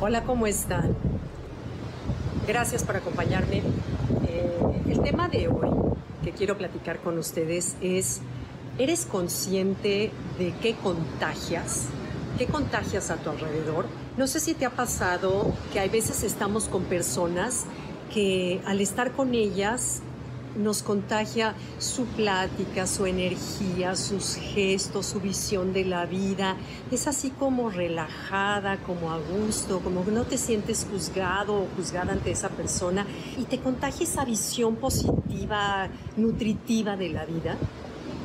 Hola, ¿cómo están? Gracias por acompañarme. Eh, el tema de hoy que quiero platicar con ustedes es, ¿eres consciente de qué contagias? ¿Qué contagias a tu alrededor? No sé si te ha pasado que hay veces estamos con personas que al estar con ellas nos contagia su plática, su energía, sus gestos, su visión de la vida. Es así como relajada, como a gusto, como no te sientes juzgado o juzgada ante esa persona y te contagia esa visión positiva, nutritiva de la vida.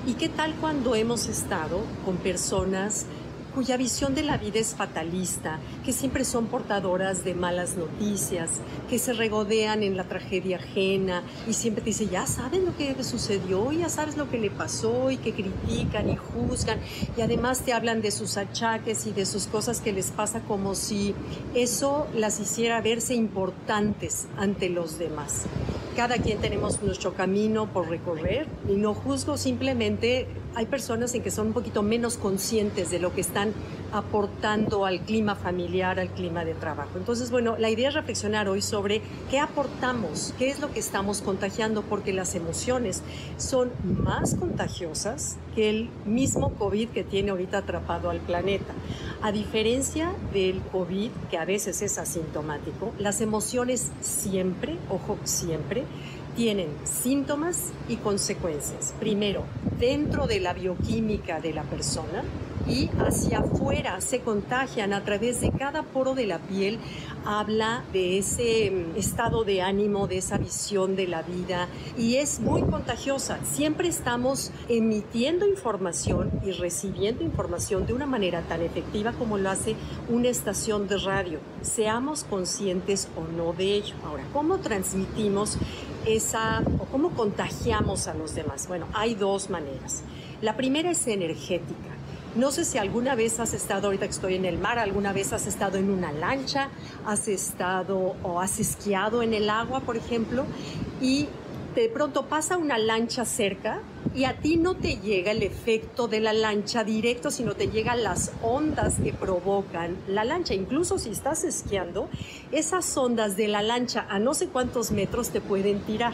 ¿Y qué tal cuando hemos estado con personas cuya visión de la vida es fatalista, que siempre son portadoras de malas noticias, que se regodean en la tragedia ajena y siempre te dicen, ya saben lo que sucedió, ya sabes lo que le pasó y que critican y juzgan y además te hablan de sus achaques y de sus cosas que les pasa como si eso las hiciera verse importantes ante los demás. Cada quien tenemos nuestro camino por recorrer y no juzgo, simplemente hay personas en que son un poquito menos conscientes de lo que están aportando al clima familiar, al clima de trabajo. Entonces, bueno, la idea es reflexionar hoy sobre qué aportamos, qué es lo que estamos contagiando, porque las emociones son más contagiosas que el mismo COVID que tiene ahorita atrapado al planeta. A diferencia del COVID, que a veces es asintomático, las emociones siempre, ojo, siempre, tienen síntomas y consecuencias. Primero, dentro de la bioquímica de la persona, y hacia afuera se contagian a través de cada poro de la piel. Habla de ese mm, estado de ánimo, de esa visión de la vida y es muy contagiosa. Siempre estamos emitiendo información y recibiendo información de una manera tan efectiva como lo hace una estación de radio. Seamos conscientes o no de ello. Ahora, ¿cómo transmitimos esa o cómo contagiamos a los demás? Bueno, hay dos maneras. La primera es energética no sé si alguna vez has estado, ahorita que estoy en el mar, alguna vez has estado en una lancha, has estado o has esquiado en el agua, por ejemplo, y de pronto pasa una lancha cerca y a ti no te llega el efecto de la lancha directo, sino te llegan las ondas que provocan la lancha. Incluso si estás esquiando, esas ondas de la lancha a no sé cuántos metros te pueden tirar.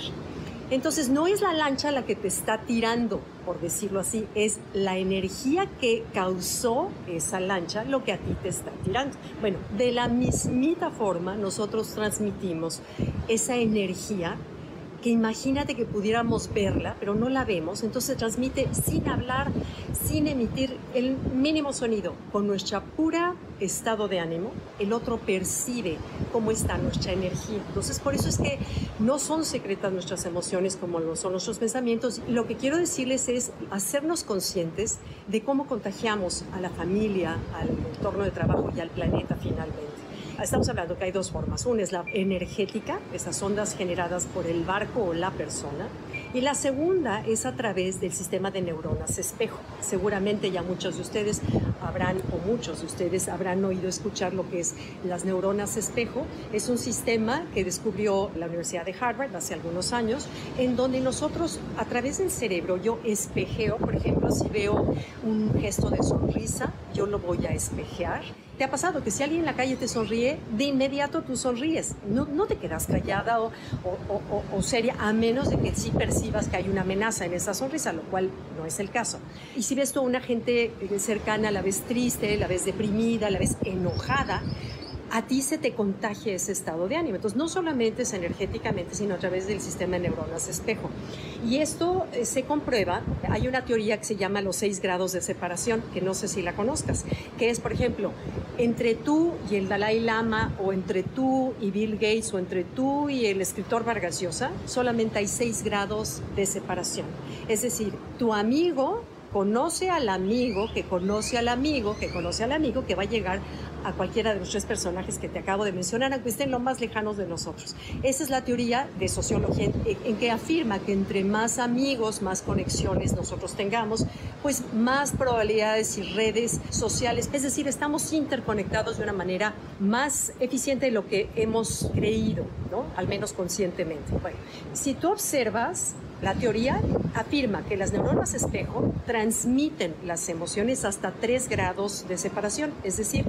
Entonces no es la lancha la que te está tirando, por decirlo así, es la energía que causó esa lancha lo que a ti te está tirando. Bueno, de la mismita forma nosotros transmitimos esa energía que imagínate que pudiéramos verla, pero no la vemos, entonces transmite sin hablar, sin emitir el mínimo sonido, con nuestra pura estado de ánimo, el otro percibe cómo está nuestra energía. Entonces, por eso es que no son secretas nuestras emociones como lo son nuestros pensamientos. Lo que quiero decirles es hacernos conscientes de cómo contagiamos a la familia, al entorno de trabajo y al planeta finalmente. Estamos hablando que hay dos formas. Una es la energética, esas ondas generadas por el barco o la persona. Y la segunda es a través del sistema de neuronas espejo. Seguramente ya muchos de ustedes habrán, o muchos de ustedes habrán oído escuchar lo que es las neuronas espejo. Es un sistema que descubrió la Universidad de Harvard hace algunos años, en donde nosotros a través del cerebro yo espejeo, por ejemplo, si veo un gesto de sonrisa, yo lo voy a espejear ¿Te ha pasado que si alguien en la calle te sonríe, de inmediato tú sonríes? No, no te quedas callada o, o, seria, a menos de que sí percibas que hay una amenaza en esa sonrisa, lo cual no es el caso. Y si ves tú a una gente eh, cercana, la vez triste, la vez deprimida, la vez enojada, a ti se te contagia ese estado de ánimo. Entonces, no solamente es energéticamente, sino a través del sistema de neuronas espejo. Y esto eh, se comprueba, hay una teoría que se llama los seis grados de separación, que no sé si la conozcas, que es, por ejemplo, entre tú y el Dalai Lama, o entre tú y Bill Gates, o entre tú y el escritor Vargas Llosa, solamente hay seis grados de separación. Es decir, tu amigo conoce al amigo, que conoce al amigo, que conoce al amigo, que va a llegar a cualquiera de los tres personajes que te acabo de mencionar, aunque estén lo más lejanos de nosotros. Esa es la teoría de sociología en, que afirma que entre más amigos, más conexiones nosotros tengamos, pues más probabilidades y redes sociales, es decir, estamos interconectados de una manera más eficiente de lo que hemos creído, ¿no? Al menos conscientemente. Bueno, si tú observas La teoría afirma que las neuronas espejo transmiten las emociones hasta 3 grados de separación. Es decir,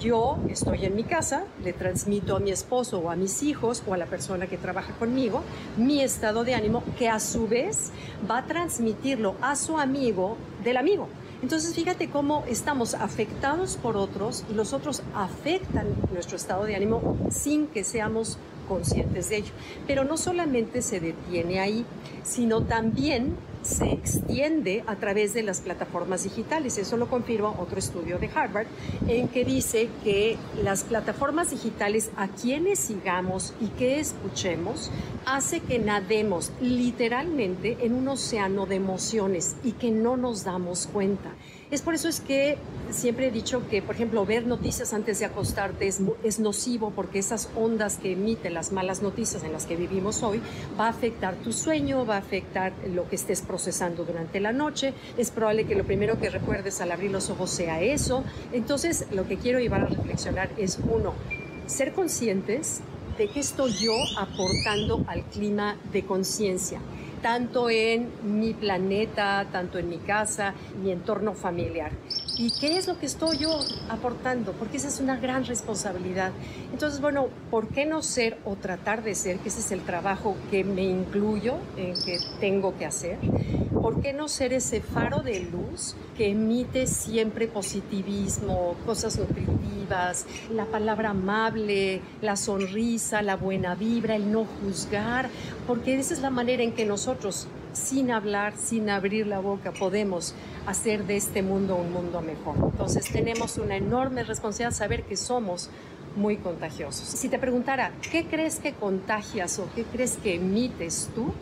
yo estoy en mi casa, le transmito a mi esposo o a mis hijos o a la persona que trabaja conmigo mi estado de ánimo que a su vez va a transmitirlo a su amigo del amigo. Entonces fíjate cómo estamos afectados por otros y los otros afectan nuestro estado de ánimo sin que seamos conscientes de ello. Pero no solamente se detiene ahí, sino también se extiende a través de las plataformas digitales. Eso lo confirma otro estudio de Harvard, en que dice que las plataformas digitales a quienes sigamos y que escuchemos hace que nademos literalmente en un océano de emociones y que no nos damos cuenta. Es por eso es que siempre he dicho que, por ejemplo, ver noticias antes de acostarte es, es, nocivo porque esas ondas que emiten las malas noticias en las que vivimos hoy va a afectar tu sueño, va a afectar lo que estés procesando durante la noche. Es probable que lo primero que recuerdes al abrir los ojos sea eso. Entonces, lo que quiero llevar a reflexionar es, uno, ser conscientes de qué estoy yo aportando al clima de conciencia tanto en mi planeta, tanto en mi casa, mi entorno familiar. ¿Y qué es lo que estoy yo aportando? Porque esa es una gran responsabilidad. Entonces, bueno, ¿por qué no ser o tratar de ser, que ese es el trabajo que me incluyo, en que tengo que hacer? ¿Por qué no ser ese faro de luz que emite siempre positivismo, cosas nutritivas, la palabra amable, la sonrisa, la buena vibra, el no juzgar? Porque esa es la manera en que nosotros sin hablar, sin abrir la boca, podemos hacer de este mundo un mundo mejor. Entonces tenemos una enorme responsabilidad saber que somos muy contagiosos. Si te preguntara, ¿qué crees que contagias o qué crees que emites tú?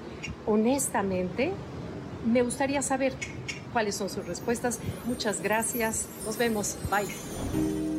Honestamente, me gustaría saber cuáles son sus respuestas. Muchas gracias. Nos vemos. Bye.